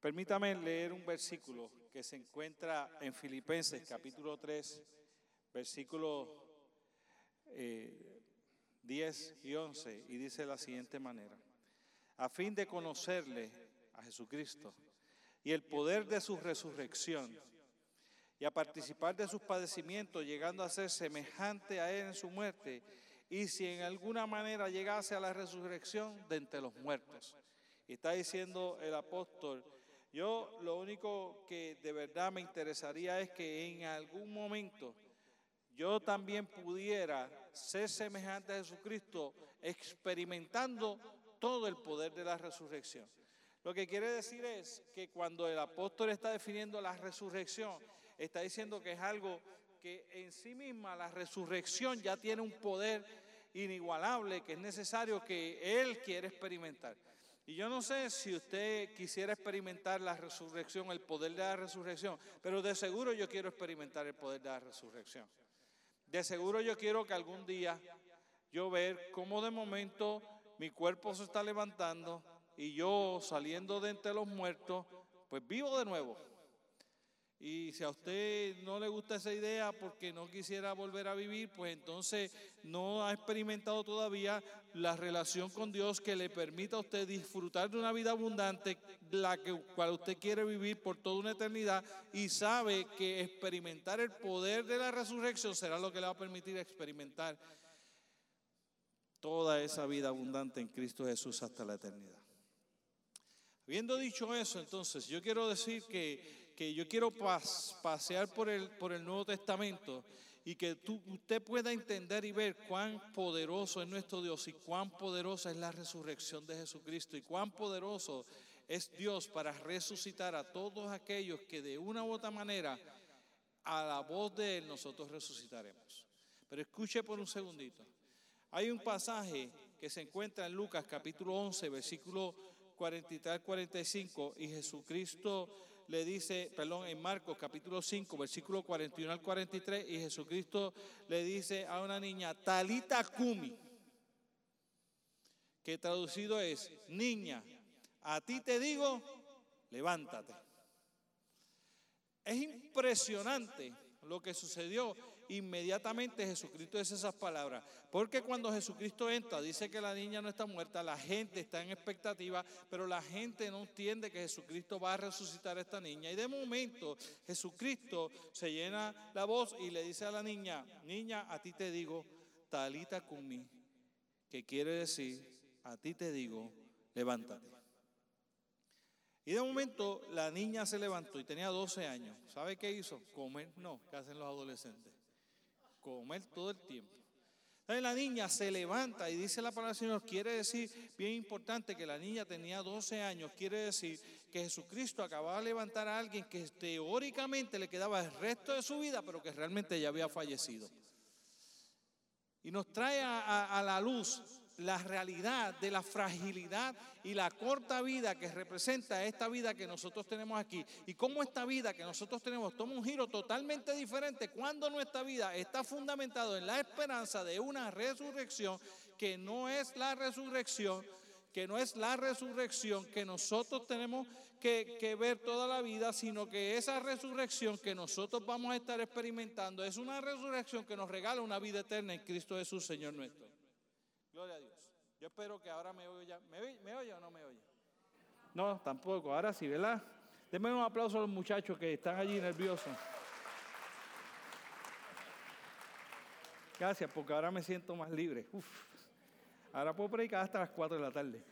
Permítame leer un versículo que se encuentra en Filipenses capítulo 3, versículos 10 y 11, y dice de la siguiente manera, a fin de conocerle a Jesucristo y el poder de su resurrección y a participar de sus padecimientos, llegando a ser semejante a él en su muerte, y si en alguna manera llegase a la resurrección de entre los muertos. Está diciendo el apóstol, yo lo único que de verdad me interesaría es que en algún momento yo también pudiera ser semejante a Jesucristo experimentando todo el poder de la resurrección. Lo que quiere decir es que cuando el apóstol está definiendo la resurrección, está diciendo que es algo que en sí misma la resurrección ya tiene un poder inigualable que es necesario que él quiere experimentar. Y yo no sé si usted quisiera experimentar la resurrección, el poder de la resurrección, pero de seguro yo quiero experimentar el poder de la resurrección. De seguro yo quiero que algún día yo ver cómo de momento mi cuerpo se está levantando y yo saliendo de entre los muertos, pues vivo de nuevo. Y si a usted no le gusta esa idea porque no quisiera volver a vivir, pues entonces no ha experimentado todavía la relación con Dios que le permita a usted disfrutar de una vida abundante, la que, cual usted quiere vivir por toda una eternidad y sabe que experimentar el poder de la resurrección será lo que le va a permitir experimentar toda esa vida abundante en Cristo Jesús hasta la eternidad. Habiendo dicho eso, entonces yo quiero decir que que yo quiero pasear por el, por el Nuevo Testamento y que tú, usted pueda entender y ver cuán poderoso es nuestro Dios y cuán poderosa es la resurrección de Jesucristo y cuán poderoso es Dios para resucitar a todos aquellos que de una u otra manera a la voz de Él nosotros resucitaremos. Pero escuche por un segundito. Hay un pasaje que se encuentra en Lucas capítulo 11, versículo 43 al 45 y Jesucristo le dice, perdón, en Marcos capítulo 5, versículo 41 al 43, y Jesucristo le dice a una niña, Talita Kumi, que traducido es, niña, a ti te digo, levántate. Es impresionante lo que sucedió inmediatamente Jesucristo dice esas palabras. Porque cuando Jesucristo entra, dice que la niña no está muerta, la gente está en expectativa, pero la gente no entiende que Jesucristo va a resucitar a esta niña. Y de momento Jesucristo se llena la voz y le dice a la niña, niña, a ti te digo, talita kumi, que quiere decir, a ti te digo, levántate. Y de momento la niña se levantó y tenía 12 años. ¿Sabe qué hizo? Comer, no, ¿qué hacen los adolescentes? Comer todo el tiempo. La niña se levanta y dice la palabra del Señor, quiere decir, bien importante, que la niña tenía 12 años, quiere decir que Jesucristo acababa de levantar a alguien que teóricamente le quedaba el resto de su vida, pero que realmente ya había fallecido. Y nos trae a la luz la realidad de la fragilidad y la corta vida que representa esta vida que nosotros tenemos aquí. Y cómo esta vida que nosotros tenemos toma un giro totalmente diferente cuando nuestra vida está fundamentado en la esperanza de una resurrección que no es la resurrección que no es la resurrección que nosotros tenemos que, que, ver toda la vida, sino que esa resurrección que nosotros vamos a estar experimentando es una resurrección que nos regala una vida eterna en Cristo Jesús, Señor nuestro. Gloria a Dios. Yo espero que ahora me oya. ¿Me, ¿Me oye o no me oye? No, tampoco. Ahora sí, ¿verdad? Denme un aplauso a los muchachos que están allí nerviosos. Gracias, porque ahora me siento más libre. Uf. Ahora puedo predicar hasta las 4 de la tarde.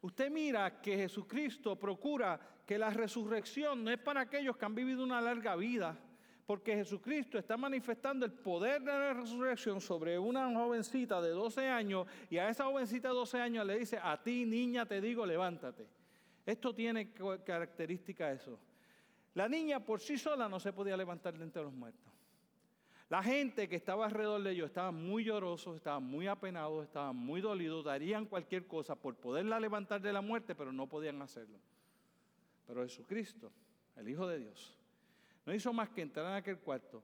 Usted mira que Jesucristo procura que la resurrección no es para aquellos que han vivido una larga vida, porque Jesucristo está manifestando el poder de la resurrección sobre una jovencita de 12 años y a esa jovencita de 12 años le dice, a ti niña te digo, levántate. Esto tiene característica eso. La niña por sí sola no se podía levantar de entre los muertos. La gente que estaba alrededor de ellos estaba muy llorosos, estaban muy apenados, estaban muy dolidos, darían cualquier cosa por poderla levantar de la muerte, pero no podían hacerlo. Pero Jesucristo, el Hijo de Dios, no hizo más que entrar en aquel cuarto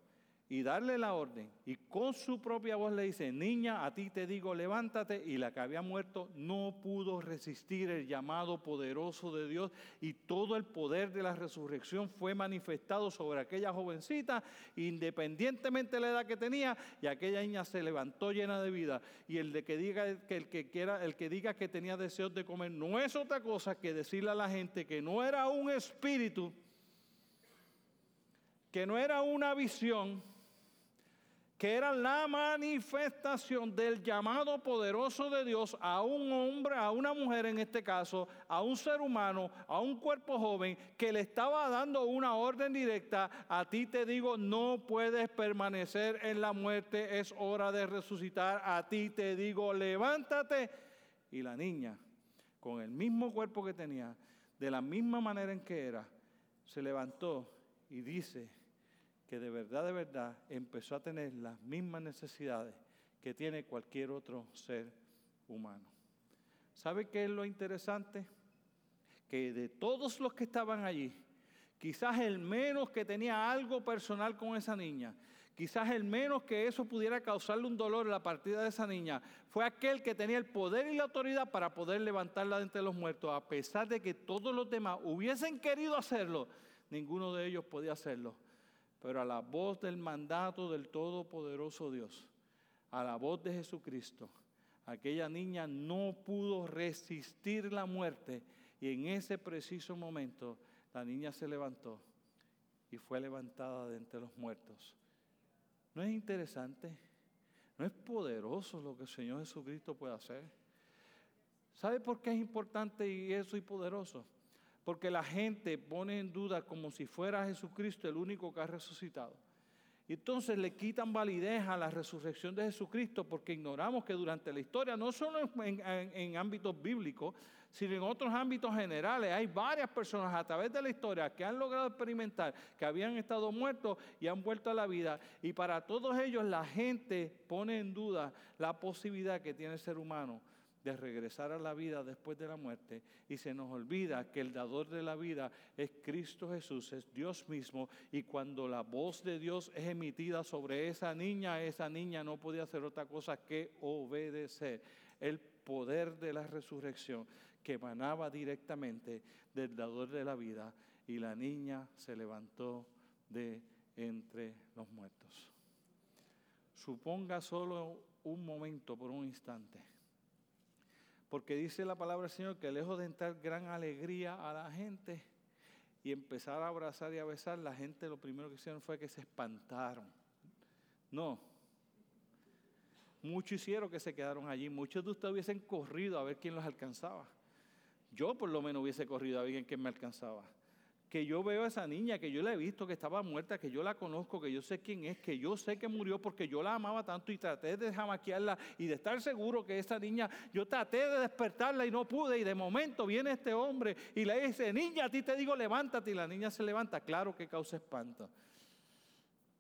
y darle la orden. Y con su propia voz le dice, niña, a ti te digo, levántate. Y la que había muerto no pudo resistir el llamado poderoso de Dios y todo el poder de la resurrección fue manifestado sobre aquella jovencita, independientemente de la edad que tenía, y aquella niña se levantó llena de vida. Y el de que diga que el que quiera, el que diga que tenía deseos de comer, no es otra cosa que decirle a la gente que no era un espíritu, que no era una visión, que era la manifestación del llamado poderoso de Dios a un hombre, a una mujer en este caso, a un ser humano, a un cuerpo joven, que le estaba dando una orden directa, a ti te digo, no puedes permanecer en la muerte, es hora de resucitar, a ti te digo, levántate. Y la niña, con el mismo cuerpo que tenía, de la misma manera en que era, se levantó y dice, que de verdad, de verdad empezó a tener las mismas necesidades que tiene cualquier otro ser humano. ¿Sabe qué es lo interesante? Que de todos los que estaban allí, quizás el menos que tenía algo personal con esa niña, quizás el menos que eso pudiera causarle un dolor en la partida de esa niña, fue aquel que tenía el poder y la autoridad para poder levantarla de entre los muertos, a pesar de que todos los demás hubiesen querido hacerlo, ninguno de ellos podía hacerlo pero a la voz del mandato del Todopoderoso Dios, a la voz de Jesucristo, aquella niña no pudo resistir la muerte y en ese preciso momento la niña se levantó y fue levantada de entre los muertos. ¿No es interesante? ¿No es poderoso lo que el Señor Jesucristo puede hacer? ¿Sabe por qué es importante y eso y poderoso? Porque la gente pone en duda como si fuera Jesucristo el único que ha resucitado. Y entonces le quitan validez a la resurrección de Jesucristo porque ignoramos que durante la historia, no solo en, ámbitos bíblicos, sino en otros ámbitos generales, hay varias personas a través de la historia que han logrado experimentar que habían estado muertos y han vuelto a la vida. Y para todos ellos la gente pone en duda la posibilidad que tiene el ser humano de regresar a la vida después de la muerte y se nos olvida que el dador de la vida es Cristo Jesús, es Dios mismo y cuando la voz de Dios es emitida sobre esa niña, esa niña no podía hacer otra cosa que obedecer. El poder de la resurrección que emanaba directamente del dador de la vida y la niña se levantó de entre los muertos. Suponga solo un momento, por un instante porque dice la palabra del Señor que lejos de entrar gran alegría a la gente y empezar a abrazar y a besar, la gente lo primero que hicieron fue que se espantaron. No. Muchos hicieron que se quedaron allí. Muchos de ustedes hubiesen corrido a ver quién los alcanzaba. Yo por lo menos hubiese corrido a ver quién me alcanzaba que yo veo a esa niña, que yo la he visto, que estaba muerta, que yo la conozco, que yo sé quién es, que yo sé que murió porque yo la amaba tanto y traté de jamaquearla y de estar seguro que esa niña, yo traté de despertarla y no pude y de momento viene este hombre y le dice, niña, a ti te digo, levántate y la niña se levanta, claro que causa espanto.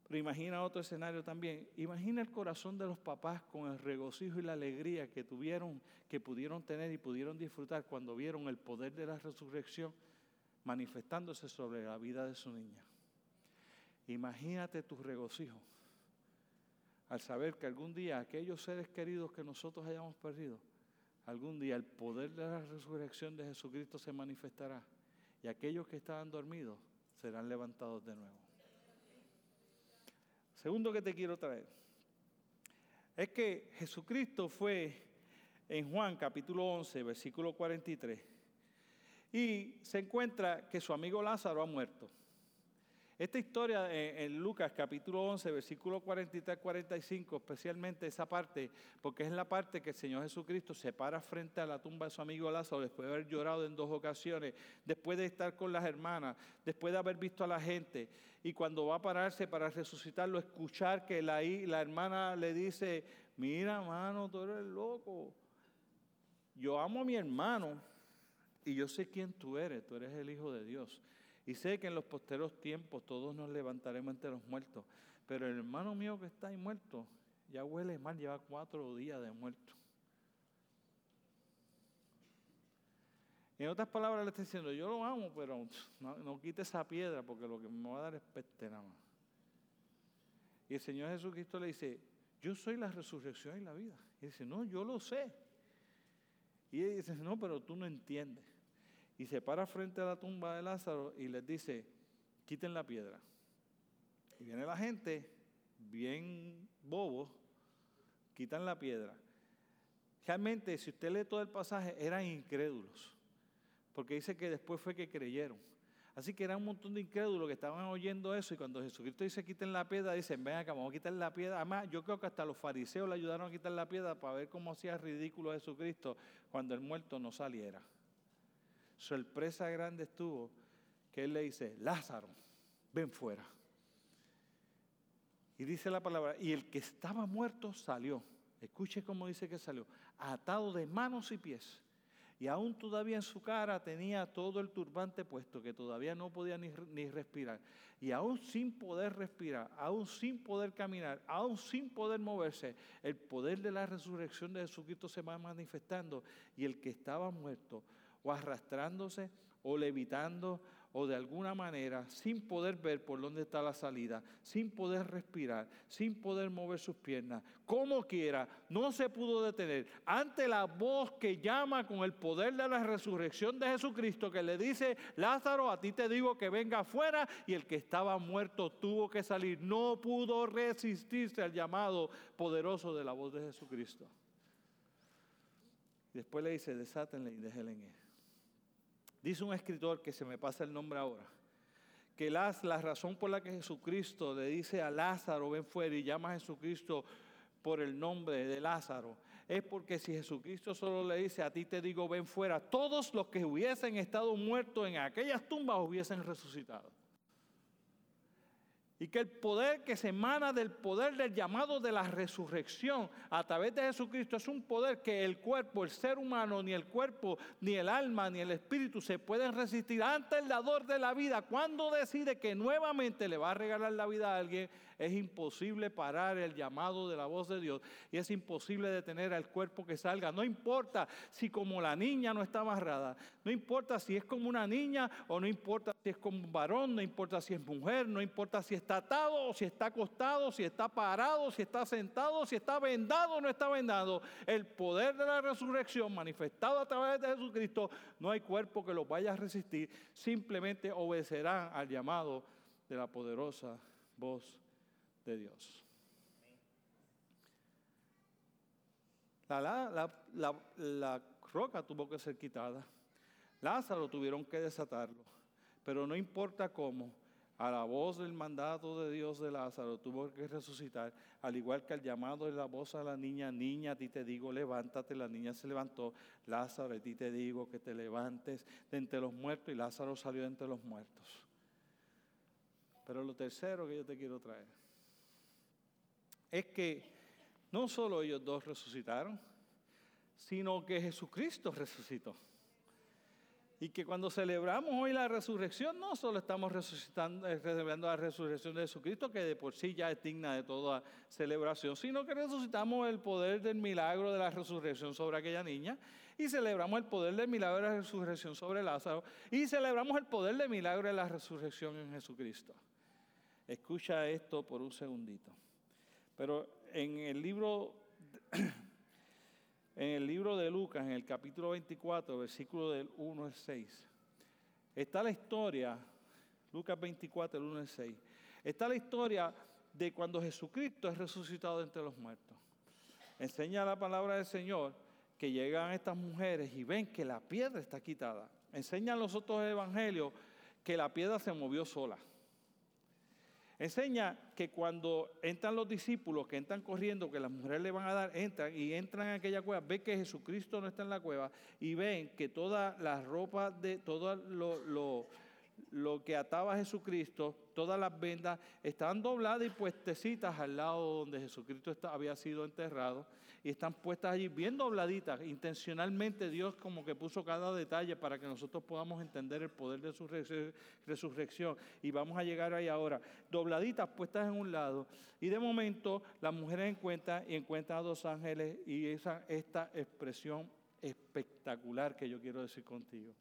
Pero imagina otro escenario también. Imagina el corazón de los papás con el regocijo y la alegría que tuvieron, que pudieron tener y pudieron disfrutar cuando vieron el poder de la resurrección manifestándose sobre la vida de su niña. Imagínate tu regocijo al saber que algún día aquellos seres queridos que nosotros hayamos perdido, algún día el poder de la resurrección de Jesucristo se manifestará y aquellos que estaban dormidos serán levantados de nuevo. Segundo que te quiero traer es que Jesucristo fue en Juan capítulo 11, versículo 43 y se encuentra que su amigo Lázaro ha muerto. Esta historia en, Lucas capítulo 11, versículo 43-45, especialmente esa parte, porque es la parte que el Señor Jesucristo se para frente a la tumba de su amigo Lázaro después de haber llorado en dos ocasiones, después de estar con las hermanas, después de haber visto a la gente, y cuando va a pararse para resucitarlo, escuchar que la, la hermana le dice, mira hermano, tú eres loco, yo amo a mi hermano y yo sé quién tú eres, tú eres el Hijo de Dios. Y sé que en los posteros tiempos todos nos levantaremos entre los muertos. Pero el hermano mío que está ahí muerto, ya huele mal, lleva cuatro días de muerto. En otras palabras le estoy diciendo, yo lo amo, pero no, quite esa piedra porque lo que me va a dar es peste nada más. Y el Señor Jesucristo le dice, yo soy la resurrección y la vida. Y dice, no, yo lo sé. Y él dice, no, pero tú no entiendes. Y se para frente a la tumba de Lázaro y les dice, quiten la piedra. Y viene la gente, bien bobo, quitan la piedra. Realmente, si usted lee todo el pasaje, eran incrédulos, porque dice que después fue que creyeron. Así que era un montón de incrédulos que estaban oyendo eso y cuando Jesucristo dice quiten la piedra, dicen, ven acá, vamos a quitar la piedra. Además, yo creo que hasta los fariseos le ayudaron a quitar la piedra para ver cómo hacía ridículo a Jesucristo cuando el muerto no saliera. Sorpresa grande estuvo que él le dice, Lázaro, ven fuera. Y dice la palabra, y el que estaba muerto salió. Escuche cómo dice que salió, atado de manos y pies y aún todavía en su cara tenía todo el turbante puesto, que todavía no podía ni, ni, respirar. Y aún sin poder respirar, aún sin poder caminar, aún sin poder moverse, el poder de la resurrección de Jesucristo se va manifestando. Y el que estaba muerto, o arrastrándose, o levitando, o de alguna manera, sin poder ver por dónde está la salida, sin poder respirar, sin poder mover sus piernas, como quiera, no se pudo detener ante la voz que llama con el poder de la resurrección de Jesucristo, que le dice, Lázaro, a ti te digo que venga afuera, y el que estaba muerto tuvo que salir, no pudo resistirse al llamado poderoso de la voz de Jesucristo. Después le dice, desátenle y déjenle en él. Dice un escritor que se me pasa el nombre ahora, que la, la razón por la que Jesucristo le dice a Lázaro, ven fuera y llama a Jesucristo por el nombre de Lázaro, es porque si Jesucristo solo le dice a ti te digo ven fuera, todos los que hubiesen estado muertos en aquellas tumbas hubiesen resucitado. Y que el poder que se emana del poder del llamado de la resurrección a través de Jesucristo es un poder que el cuerpo, el ser humano, ni el cuerpo, ni el alma, ni el espíritu se pueden resistir ante el dador de la vida. Cuando decide que nuevamente le va a regalar la vida a alguien, es imposible parar el llamado de la voz de Dios y es imposible detener al cuerpo que salga. No importa si como la niña no está amarrada, no importa si es como una niña o no importa si es como un varón, no importa si es mujer, no importa si está atado o si está acostado, si está parado, si está sentado, si está vendado o no está vendado. El poder de la resurrección manifestado a través de Jesucristo, no hay cuerpo que lo vaya a resistir, simplemente obedecerán al llamado de la poderosa voz de Dios. La, la, la, la, roca tuvo que ser quitada. Lázaro tuvieron que desatarlo. Pero no importa cómo, a la voz del mandato de Dios de Lázaro tuvo que resucitar, al igual que al llamado de la voz a la niña, niña, a ti te digo, levántate, la niña se levantó, Lázaro, a ti te digo que te levantes de entre los muertos y Lázaro salió de entre los muertos. Pero lo tercero que yo te quiero traer es que no solo ellos dos resucitaron, sino que Jesucristo resucitó. Y que cuando celebramos hoy la resurrección, no solo estamos resucitando, eh, celebrando la resurrección de Jesucristo, que de por sí ya es digna de toda celebración, sino que resucitamos el poder del milagro de la resurrección sobre aquella niña, y celebramos el poder del milagro de la resurrección sobre Lázaro, y celebramos el poder del milagro de la resurrección en Jesucristo. Escucha esto por un segundito. Pero en el libro en el libro de Lucas, en el capítulo 24, versículo del 1 al 6, está la historia, Lucas 24, el 1 al 6, está la historia de cuando Jesucristo es resucitado entre los muertos. Enseña la palabra del Señor que llegan estas mujeres y ven que la piedra está quitada. Enseñan los otros evangelios que la piedra se movió sola. Enseña que cuando entran los discípulos, que entran corriendo, que las mujeres le van a dar, entran y entran en aquella cueva, ven que Jesucristo no está en la cueva y ven que toda la ropa de todo lo, lo que ataba a Jesucristo, todas las vendas, estaban dobladas y puestecitas al lado donde Jesucristo había sido enterrado y están puestas allí bien dobladitas. Intencionalmente Dios como que puso cada detalle para que nosotros podamos entender el poder de su resurrección. Y vamos a llegar ahí ahora. Dobladitas puestas en un lado. Y de momento las mujeres encuentran y encuentran a dos ángeles y esa, esta expresión espectacular que yo quiero decir contigo.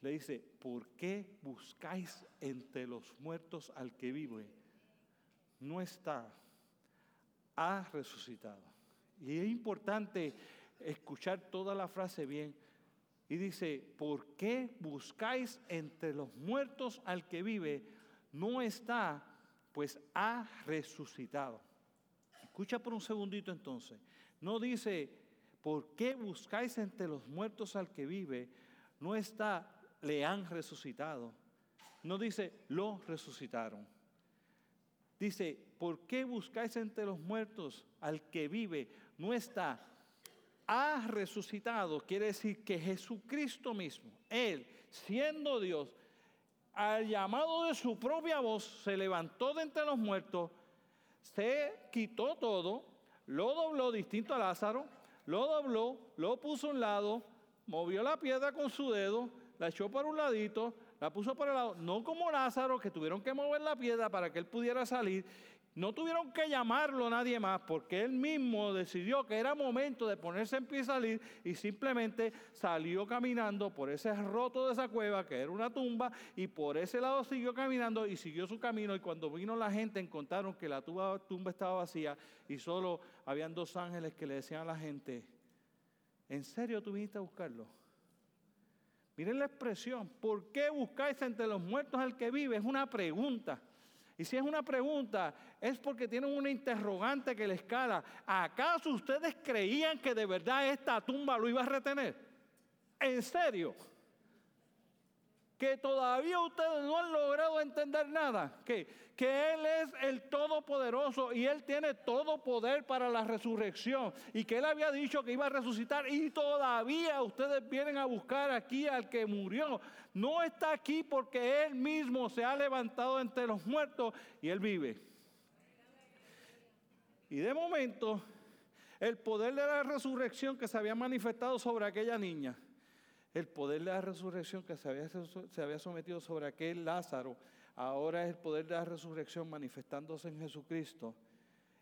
Le dice, ¿por qué buscáis entre los muertos al que vive? no está, ha resucitado. Y es importante escuchar toda la frase bien. Y dice, ¿por qué buscáis entre los muertos al que vive? No está, pues ha resucitado. Escucha por un segundito entonces. No dice, ¿por qué buscáis entre los muertos al que vive? No está, le han resucitado. No dice, lo resucitaron. Dice, ¿por qué buscáis entre los muertos al que vive? No está, ha resucitado, quiere decir que Jesucristo mismo, Él, siendo Dios, al llamado de su propia voz, se levantó de entre los muertos, se quitó todo, lo dobló distinto a Lázaro, lo dobló, lo puso a un lado, movió la piedra con su dedo, la echó por un ladito, la puso por el lado, no como Lázaro, que tuvieron que mover la piedra para que él pudiera salir, no tuvieron que llamarlo nadie más porque él mismo decidió que era momento de ponerse en pie y salir y simplemente salió caminando por ese roto de esa cueva que era una tumba y por ese lado siguió caminando y siguió su camino y cuando vino la gente encontraron que la tumba, tumba estaba vacía y solo habían dos ángeles que le decían a la gente, ¿en serio tú viniste a buscarlo? Miren la expresión, ¿por qué buscáis entre los muertos al que vive? Es una pregunta. Y si es una pregunta, es porque tienen una interrogante que le escala. ¿Acaso ustedes creían que de verdad esta tumba lo iba a retener? ¿En serio? Que todavía ustedes no han logrado entender nada, que, que Él es el Todopoderoso y Él tiene todo poder para la resurrección y que Él había dicho que iba a resucitar y todavía ustedes vienen a buscar aquí al que murió. No está aquí porque Él mismo se ha levantado entre los muertos y Él vive. Y de momento, el poder de la resurrección que se había manifestado sobre aquella niña, el poder de la resurrección que se había, sometido sobre aquel Lázaro, ahora es el poder de la resurrección manifestándose en Jesucristo.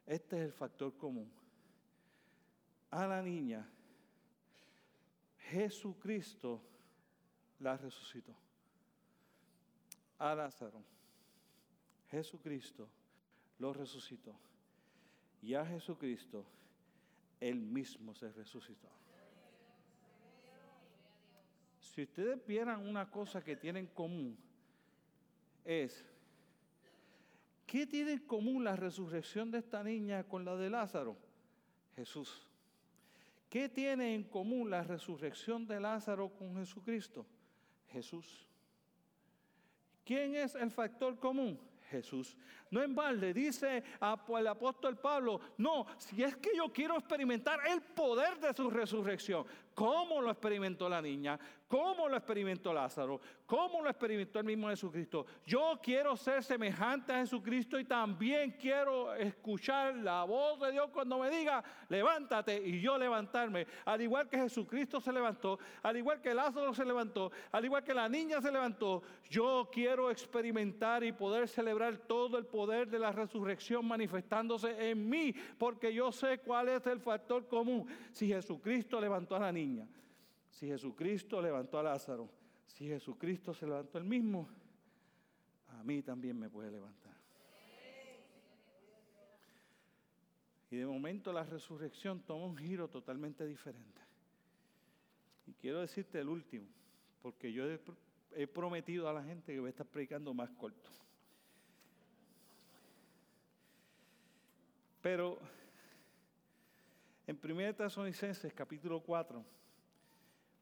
Este es el factor común. A la niña, Jesucristo la resucitó. A Lázaro, Jesucristo lo resucitó. Y a Jesucristo, él mismo se resucitó. Si ustedes vieran una cosa que tienen en común, es, ¿qué tiene en común la resurrección de esta niña con la de Lázaro? Jesús. ¿Qué tiene en común la resurrección de Lázaro con Jesucristo? Jesús. ¿Quién es el factor común? Jesús. No en balde, dice el apóstol Pablo, no, si es que yo quiero experimentar el poder de su resurrección, ¿cómo lo experimentó la niña? ¿Cómo lo experimentó Lázaro? ¿Cómo lo experimentó el mismo Jesucristo? Yo quiero ser semejante a Jesucristo y también quiero escuchar la voz de Dios cuando me diga, levántate y yo levantarme. Al igual que Jesucristo se levantó, al igual que Lázaro se levantó, al igual que la niña se levantó, yo quiero experimentar y poder celebrar todo el poder de la resurrección manifestándose en mí, porque yo sé cuál es el factor común. Si Jesucristo levantó a la niña, si Jesucristo levantó a Lázaro, si Jesucristo se levantó el mismo, a mí también me puede levantar. Y de momento la resurrección toma un giro totalmente diferente. Y quiero decirte el último, porque yo he, prometido a la gente que voy a estar predicando más corto. Pero en 1 Tesalonicenses capítulo 4,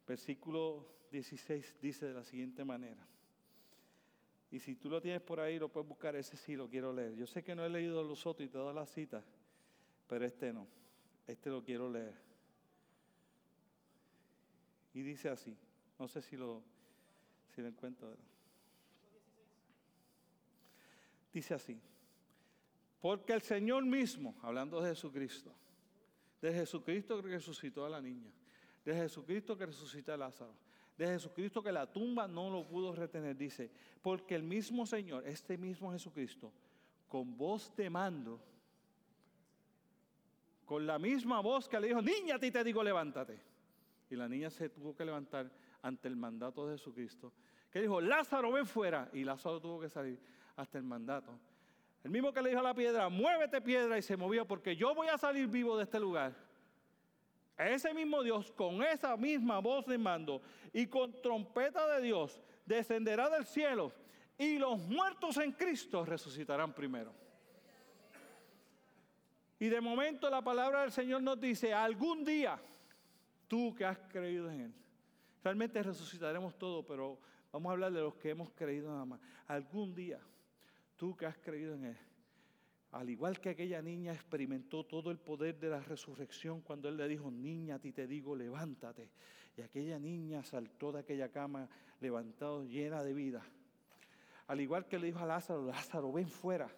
Versículo 16 dice de la siguiente manera. Y si tú lo tienes por ahí, lo puedes buscar, ese sí lo quiero leer. Yo sé que no he leído los otros y todas las citas, pero este no. Este lo quiero leer. Y dice así. No sé si lo, si lo encuentro. Dice así. Porque el Señor mismo, hablando de Jesucristo, de Jesucristo que resucitó a la niña, de Jesucristo que resucita a Lázaro, de Jesucristo que la tumba no lo pudo retener. Dice, porque el mismo Señor, este mismo Jesucristo, con voz de mando, con la misma voz que le dijo, niña, a ti te digo, levántate. Y la niña se tuvo que levantar ante el mandato de Jesucristo, que dijo, Lázaro, ven fuera. Y Lázaro tuvo que salir hasta el mandato. El mismo que le dijo a la piedra, muévete piedra y se movió porque yo voy a salir vivo de este lugar. Ese mismo Dios, con esa misma voz de mando y con trompeta de Dios, descenderá del cielo y los muertos en Cristo resucitarán primero. Y de momento la palabra del Señor nos dice, algún día, tú que has creído en Él, realmente resucitaremos todo, pero vamos a hablar de los que hemos creído nada más. Algún día tú que has creído en Él, al igual que aquella niña experimentó todo el poder de la resurrección cuando Él le dijo, niña, a ti te digo, levántate. Y aquella niña saltó de aquella cama levantado, llena de vida. Al igual que le dijo a Lázaro, Lázaro, ven fuera.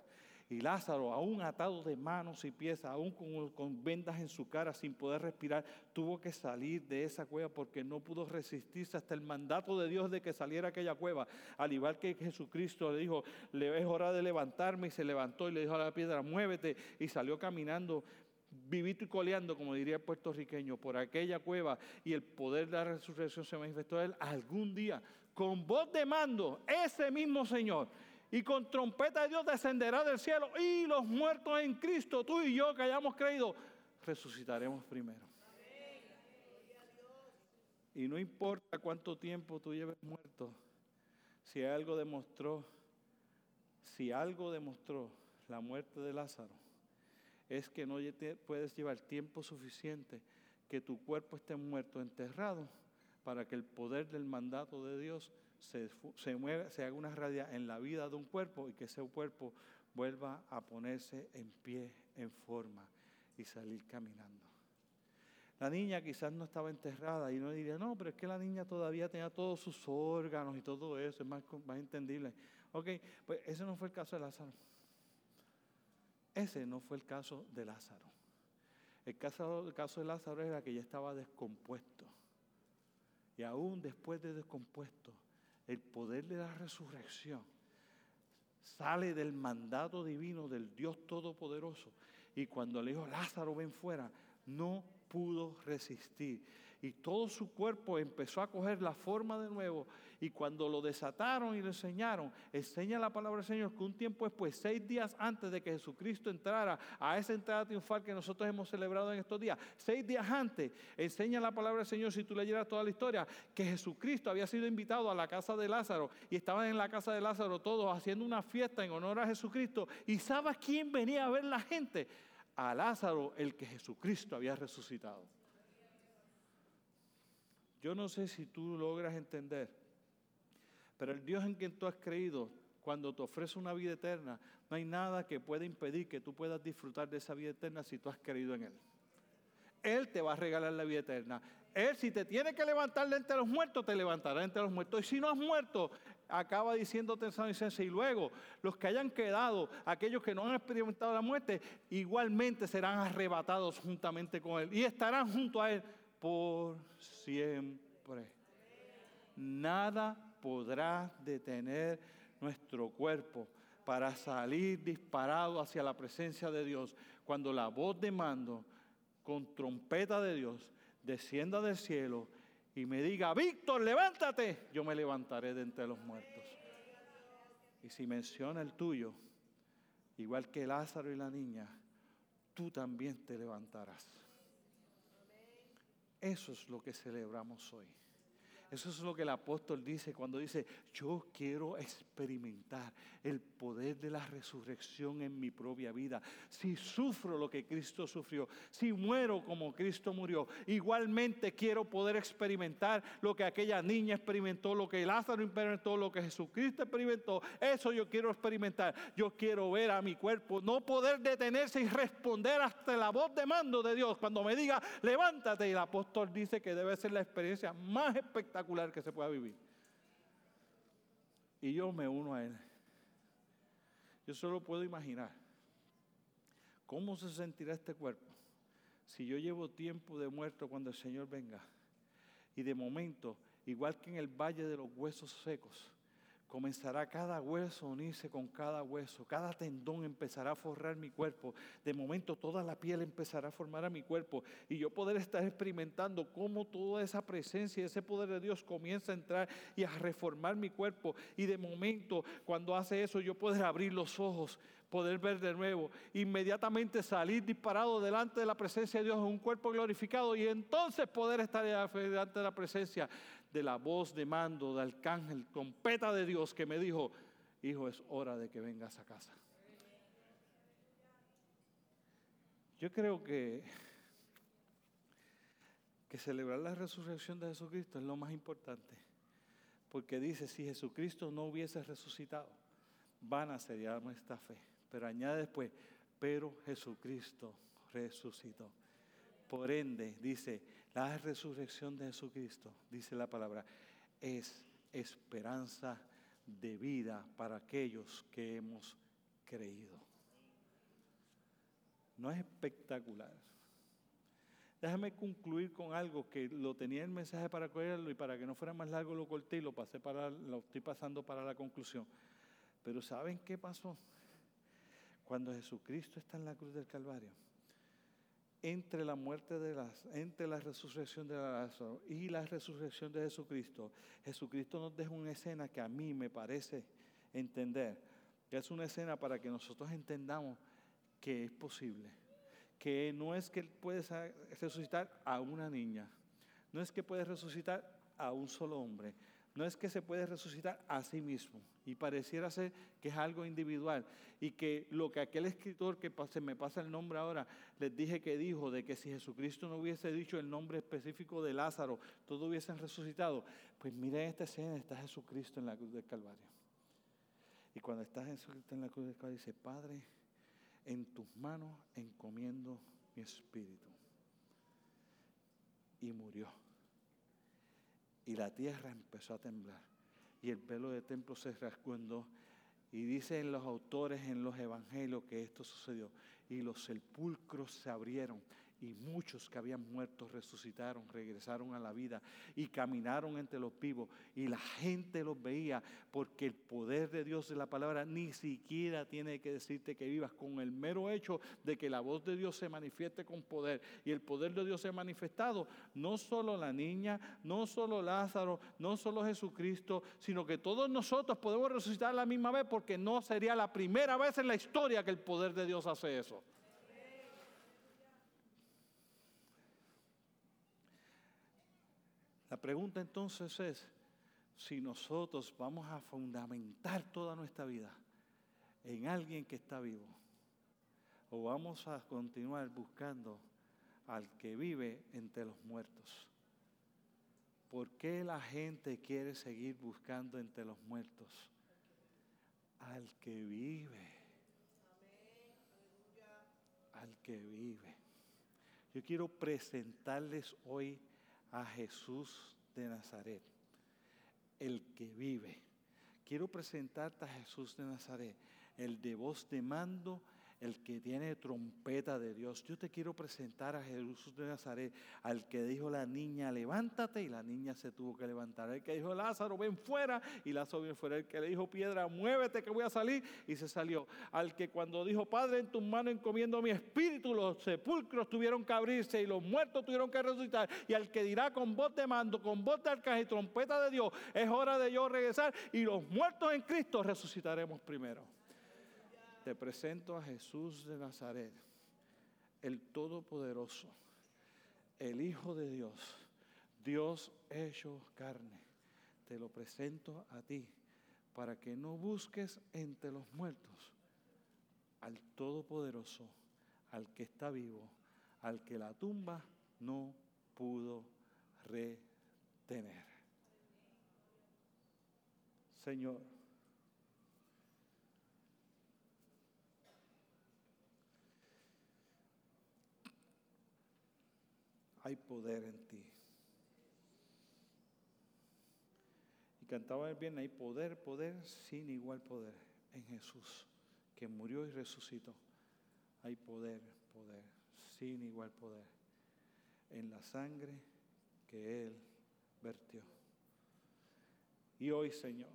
Y Lázaro, aún atado de manos y pies, aún con, vendas en su cara, sin poder respirar, tuvo que salir de esa cueva porque no pudo resistirse hasta el mandato de Dios de que saliera aquella cueva. Al igual que Jesucristo le dijo, le es hora de levantarme y se levantó y le dijo a la piedra, muévete y salió caminando vivito y coleando, como diría el puertorriqueño, por aquella cueva y el poder de la resurrección se manifestó a él algún día, con voz de mando, ese mismo Señor y con trompeta de Dios descenderá del cielo y los muertos en Cristo, tú y yo que hayamos creído, resucitaremos primero. Y no importa cuánto tiempo tú lleves muerto, si algo demostró, si algo demostró la muerte de Lázaro, es que no puedes llevar tiempo suficiente que tu cuerpo esté muerto, enterrado, para que el poder del mandato de Dios se, mueve, se haga una radia en la vida de un cuerpo y que ese cuerpo vuelva a ponerse en pie, en forma y salir caminando. La niña quizás no estaba enterrada y no diría, no, pero es que la niña todavía tenía todos sus órganos y todo eso, es más, más entendible. Ok, pues ese no fue el caso de Lázaro. Ese no fue el caso de Lázaro. El caso, el caso de Lázaro era que ya estaba descompuesto. Y aún después de descompuesto, el poder de la resurrección sale del mandato divino del Dios Todopoderoso. Y cuando le dijo, Lázaro, ven fuera, no pudo resistir y todo su cuerpo empezó a coger la forma de nuevo. Y cuando lo desataron y lo enseñaron, enseña la palabra del Señor que un tiempo después, seis días antes de que Jesucristo entrara a esa entrada triunfal que nosotros hemos celebrado en estos días, seis días antes, enseña la palabra del Señor, si tú leyeras toda la historia, que Jesucristo había sido invitado a la casa de Lázaro y estaban en la casa de Lázaro todos haciendo una fiesta en honor a Jesucristo. ¿Y sabes quién venía a ver la gente? A Lázaro, el que Jesucristo había resucitado. Yo no sé si tú logras entender, pero el Dios en quien tú has creído, cuando te ofrece una vida eterna, no hay nada que pueda impedir que tú puedas disfrutar de esa vida eterna si tú has creído en Él. Él te va a regalar la vida eterna. Él, si te tiene que levantar de entre los muertos, te levantará entre los muertos. Y si no has muerto, acaba diciéndote en San Vicente. Y luego, los que hayan quedado, aquellos que no han experimentado la muerte, igualmente serán arrebatados juntamente con Él. Y estarán junto a Él por siempre. Nada podrá detener nuestro cuerpo para salir disparado hacia la presencia de Dios cuando la voz de mando con trompeta de Dios descienda del cielo y me diga, Víctor, levántate, yo me levantaré de entre los muertos. Y si menciona el tuyo, igual que Lázaro y la niña, tú también te levantarás. Eso es lo que celebramos hoy. Eso es lo que el apóstol dice cuando dice, yo quiero experimentar el poder de la resurrección en mi propia vida. Si sufro lo que Cristo sufrió, si muero como Cristo murió, igualmente quiero poder experimentar lo que aquella niña experimentó, lo que Lázaro experimentó, lo que Jesucristo experimentó. Eso yo quiero experimentar. Yo quiero ver a mi cuerpo, no poder detenerse y responder hasta la voz de mando de Dios cuando me diga, levántate. Y el apóstol dice que debe ser la experiencia más espectacular que se pueda vivir. Y yo me uno a Él. Yo solo puedo imaginar cómo se sentirá este cuerpo si yo llevo tiempo de muerto cuando el Señor venga. Y de momento, igual que en el valle de los huesos secos, comenzará cada hueso a unirse con cada hueso, cada tendón empezará a forrar mi cuerpo, de momento toda la piel empezará a formar a mi cuerpo y yo poder estar experimentando cómo toda esa presencia, ese poder de Dios comienza a entrar y a reformar mi cuerpo. Y de momento cuando hace eso yo poder abrir los ojos, poder ver de nuevo, inmediatamente salir disparado delante de la presencia de Dios en un cuerpo glorificado y entonces poder estar delante de la presencia de la voz de mando, de arcángel, trompeta de Dios que me dijo, hijo, es hora de que vengas a casa. Yo creo que, que celebrar la resurrección de Jesucristo es lo más importante, porque dice, si Jesucristo no hubiese resucitado, vana sería nuestra fe. Pero añade después, pero Jesucristo resucitó. Por ende, dice, la resurrección de Jesucristo, dice la palabra, es esperanza de vida para aquellos que hemos creído. No es espectacular. Déjame concluir con algo que lo tenía el mensaje para cogerlo y para que no fuera más largo lo corté y lo pasé para lo estoy pasando para la conclusión. Pero ¿saben qué pasó? Cuando Jesucristo está en la cruz del Calvario entre la muerte de las, entre la resurrección de Lázaro y la resurrección de Jesucristo, Jesucristo nos deja una escena que a mí me parece entender, que es una escena para que nosotros entendamos que es posible, que no es que Él puede resucitar a una niña, no es que puede resucitar a un solo hombre, no es que se puede resucitar a sí mismo y pareciera ser que es algo individual y que lo que aquel escritor que se me pasa el nombre ahora les dije que dijo de que si Jesucristo no hubiese dicho el nombre específico de Lázaro, todos hubiesen resucitado. Pues miren esta escena, está Jesucristo en la cruz del Calvario. Y cuando está Jesucristo en la cruz del Calvario dice, Padre, en tus manos encomiendo mi espíritu. Y murió y la tierra empezó a temblar. Y el pelo del templo se rasgó Y dicen los autores en los evangelios que esto sucedió. Y los sepulcros se abrieron y muchos que habían muerto resucitaron, regresaron a la vida y caminaron entre los vivos y la gente los veía porque el poder de Dios de la palabra ni siquiera tiene que decirte que vivas con el mero hecho de que la voz de Dios se manifieste con poder y el poder de Dios se ha manifestado, no solo la niña, no solo Lázaro, no solo Jesucristo, sino que todos nosotros podemos resucitar a la misma vez porque no sería la primera vez en la historia que el poder de Dios hace eso. La pregunta entonces es si nosotros vamos a fundamentar toda nuestra vida en alguien que está vivo o vamos a continuar buscando al que vive entre los muertos. ¿Por qué la gente quiere seguir buscando entre los muertos? Al que vive. Al que vive. Yo quiero presentarles hoy a Jesús de Nazaret, el que vive. Quiero presentarte a Jesús de Nazaret, el de voz de mando el que tiene trompeta de Dios. Yo te quiero presentar a Jesús de Nazaret, al que dijo la niña, levántate, y la niña se tuvo que levantar. El que dijo, Lázaro, ven fuera, y Lázaro ven fuera. El que le dijo, piedra, muévete que voy a salir, y se salió. Al que cuando dijo, Padre, en tus manos encomiendo mi espíritu, los sepulcros tuvieron que abrirse y los muertos tuvieron que resucitar. Y al que dirá con voz de mando, con voz de arcángel y trompeta de Dios, es hora de yo regresar, y los muertos en Cristo resucitaremos primero. Te presento a Jesús de Nazaret, el Todopoderoso, el Hijo de Dios, Dios hecho carne. Te lo presento a ti para que no busques entre los muertos al Todopoderoso, al que está vivo, al que la tumba no pudo retener. Señor, hay poder en ti. Y cantaba bien, hay poder, poder, sin igual poder en Jesús, que murió y resucitó. Hay poder, poder, sin igual poder en la sangre que Él vertió. Y hoy, Señor,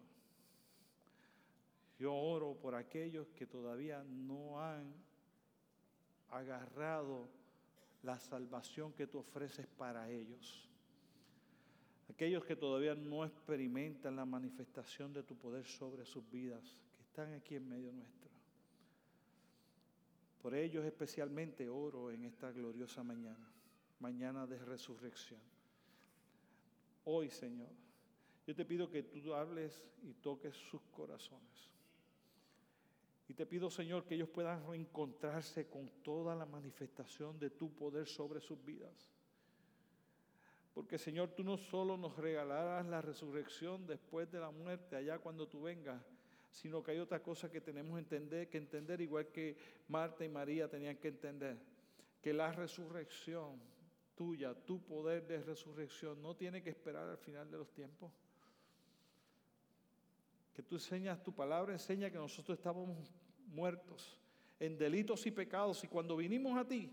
Yo oro por aquellos que todavía no han agarrado la salvación que tú ofreces para ellos. Aquellos que todavía no experimentan la manifestación de tu poder sobre sus vidas, que están aquí en medio nuestro. Por ellos especialmente oro en esta gloriosa mañana, mañana de resurrección. Hoy, Señor, yo te pido que tú hables y toques sus corazones. Y te pido, Señor, que ellos puedan reencontrarse con toda la manifestación de tu poder sobre sus vidas. Porque, Señor, tú no solo nos regalarás la resurrección después de la muerte, allá cuando tú vengas, sino que hay otra cosa que tenemos entender, que entender, igual que Marta y María tenían que entender, que la resurrección tuya, tu poder de resurrección, no tiene que esperar al final de los tiempos. Que tú enseñas, tu palabra enseña que nosotros estábamos muertos en delitos y pecados. Y cuando vinimos a ti,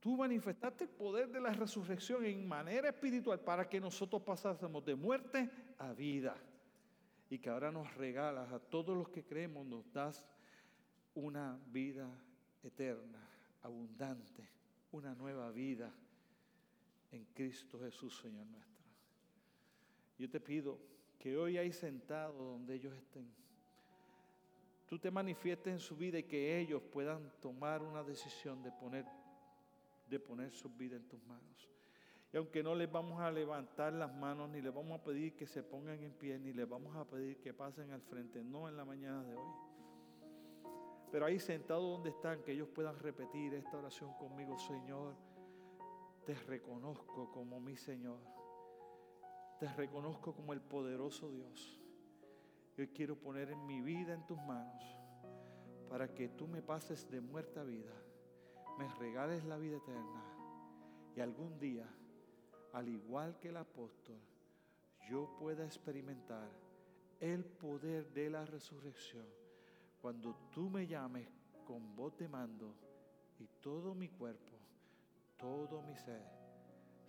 tú manifestaste el poder de la resurrección en manera espiritual para que nosotros pasásemos de muerte a vida. Y que ahora nos regalas a todos los que creemos, nos das una vida eterna, abundante, una nueva vida en Cristo Jesús, Señor nuestro. Yo te pido que hoy hay sentado donde ellos estén tú te manifiestes en su vida y que ellos puedan tomar una decisión de poner, de poner su vida en tus manos. Y aunque no les vamos a levantar las manos, ni les vamos a pedir que se pongan en pie, ni les vamos a pedir que pasen al frente, no en la mañana de hoy. Pero ahí sentados donde están, que ellos puedan repetir esta oración conmigo, Señor, te reconozco como mi Señor. Te reconozco como el poderoso Dios. Yo quiero poner en mi vida en tus manos para que tú me pases de muerta a vida, me regales la vida eterna y algún día, al igual que el apóstol, yo pueda experimentar el poder de la resurrección cuando tú me llames con voz de mando y todo mi cuerpo, todo mi ser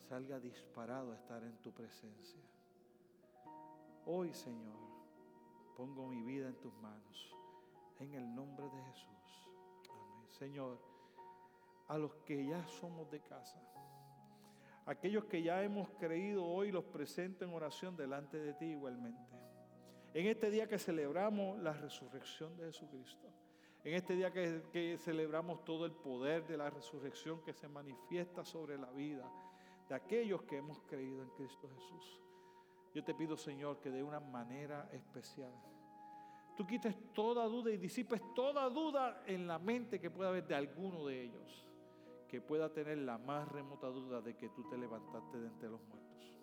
salga disparado a estar en tu presencia. Hoy, Señor, pongo mi vida en tus manos. En el nombre de Jesús. Amén. Señor, a los que ya somos de casa, aquellos que ya hemos creído hoy, los presento en oración delante de ti igualmente. En este día que celebramos la resurrección de Jesucristo. En este día que, que, celebramos todo el poder de la resurrección que se manifiesta sobre la vida de aquellos que hemos creído en Cristo Jesús. Yo te pido, Señor, que de una manera especial tú quites toda duda y disipes toda duda en la mente que pueda haber de alguno de ellos, que pueda tener la más remota duda de que tú te levantaste de entre los muertos.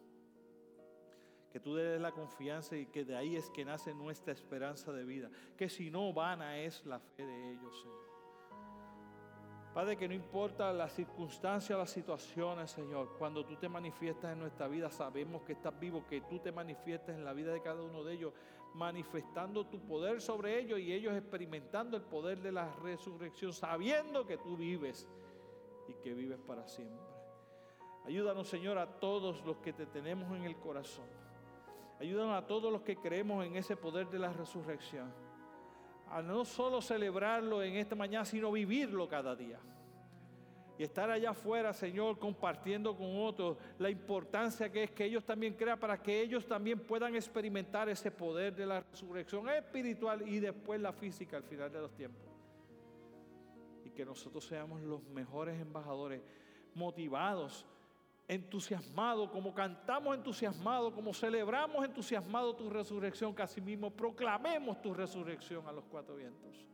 Que tú des la confianza y que de ahí es que nace nuestra esperanza de vida. Que si no, vana es la fe de ellos, Señor. Padre, que no importa las circunstancias, las situaciones, Señor, cuando tú te manifiestas en nuestra vida, sabemos que estás vivo, que tú te manifiestas en la vida de cada uno de ellos, manifestando tu poder sobre ellos y ellos experimentando el poder de la resurrección, sabiendo que tú vives y que vives para siempre. Ayúdanos, Señor, a todos los que te tenemos en el corazón. Ayúdanos a todos los que creemos en ese poder de la resurrección a no solo celebrarlo en esta mañana, sino vivirlo cada día. Y estar allá afuera, Señor, compartiendo con otros la importancia que es que ellos también crean para que ellos también puedan experimentar ese poder de la resurrección espiritual y después la física al final de los tiempos. Y que nosotros seamos los mejores embajadores, motivados entusiasmado, como cantamos entusiasmado, como celebramos entusiasmado tu resurrección, que asimismo proclamemos tu resurrección a los cuatro vientos.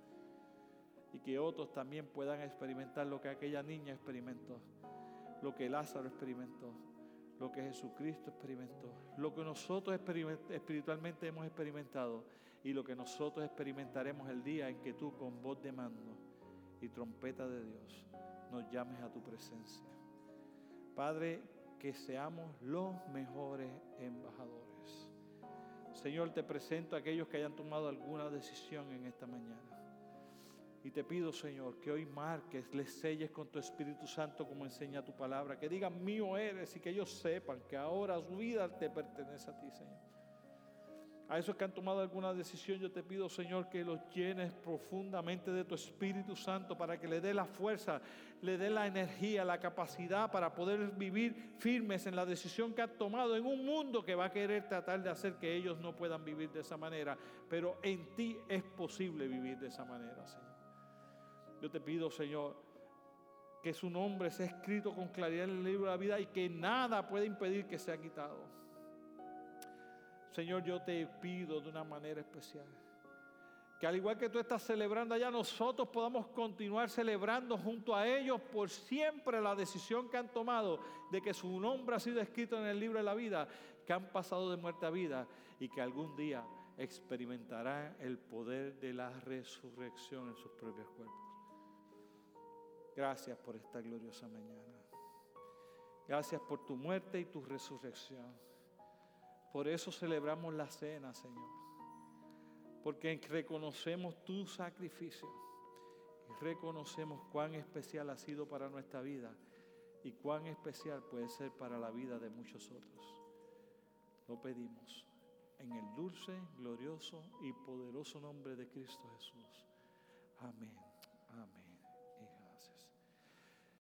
Y que otros también puedan experimentar lo que aquella niña experimentó, lo que Lázaro experimentó, lo que Jesucristo experimentó, lo que nosotros espiritualmente hemos experimentado y lo que nosotros experimentaremos el día en que tú con voz de mando y trompeta de Dios nos llames a tu presencia. Padre, que seamos los mejores embajadores. Señor, te presento a aquellos que hayan tomado alguna decisión en esta mañana. Y te pido, Señor, que hoy marques, les selles con tu Espíritu Santo como enseña tu palabra. Que digan, mío eres y que ellos sepan que ahora su vida te pertenece a ti, Señor. A esos que han tomado alguna decisión, yo te pido, Señor, que los llenes profundamente de tu Espíritu Santo para que le dé la fuerza, le dé la energía, la capacidad para poder vivir firmes en la decisión que han tomado en un mundo que va a querer tratar de hacer que ellos no puedan vivir de esa manera. Pero en ti es posible vivir de esa manera, Señor. Yo te pido, Señor, que su nombre sea escrito con claridad en el libro de la vida y que nada pueda impedir que sea quitado. Señor, yo te pido de una manera especial que al igual que tú estás celebrando allá, nosotros podamos continuar celebrando junto a ellos por siempre la decisión que han tomado de que su nombre ha sido escrito en el libro de la vida, que han pasado de muerte a vida y que algún día experimentarán el poder de la resurrección en sus propios cuerpos. Gracias por esta gloriosa mañana. Gracias por tu muerte y tu resurrección. Por eso celebramos la cena, Señor. Porque reconocemos tu sacrificio y reconocemos cuán especial ha sido para nuestra vida y cuán especial puede ser para la vida de muchos otros. Lo pedimos en el dulce, glorioso y poderoso nombre de Cristo Jesús. Amén. Amén.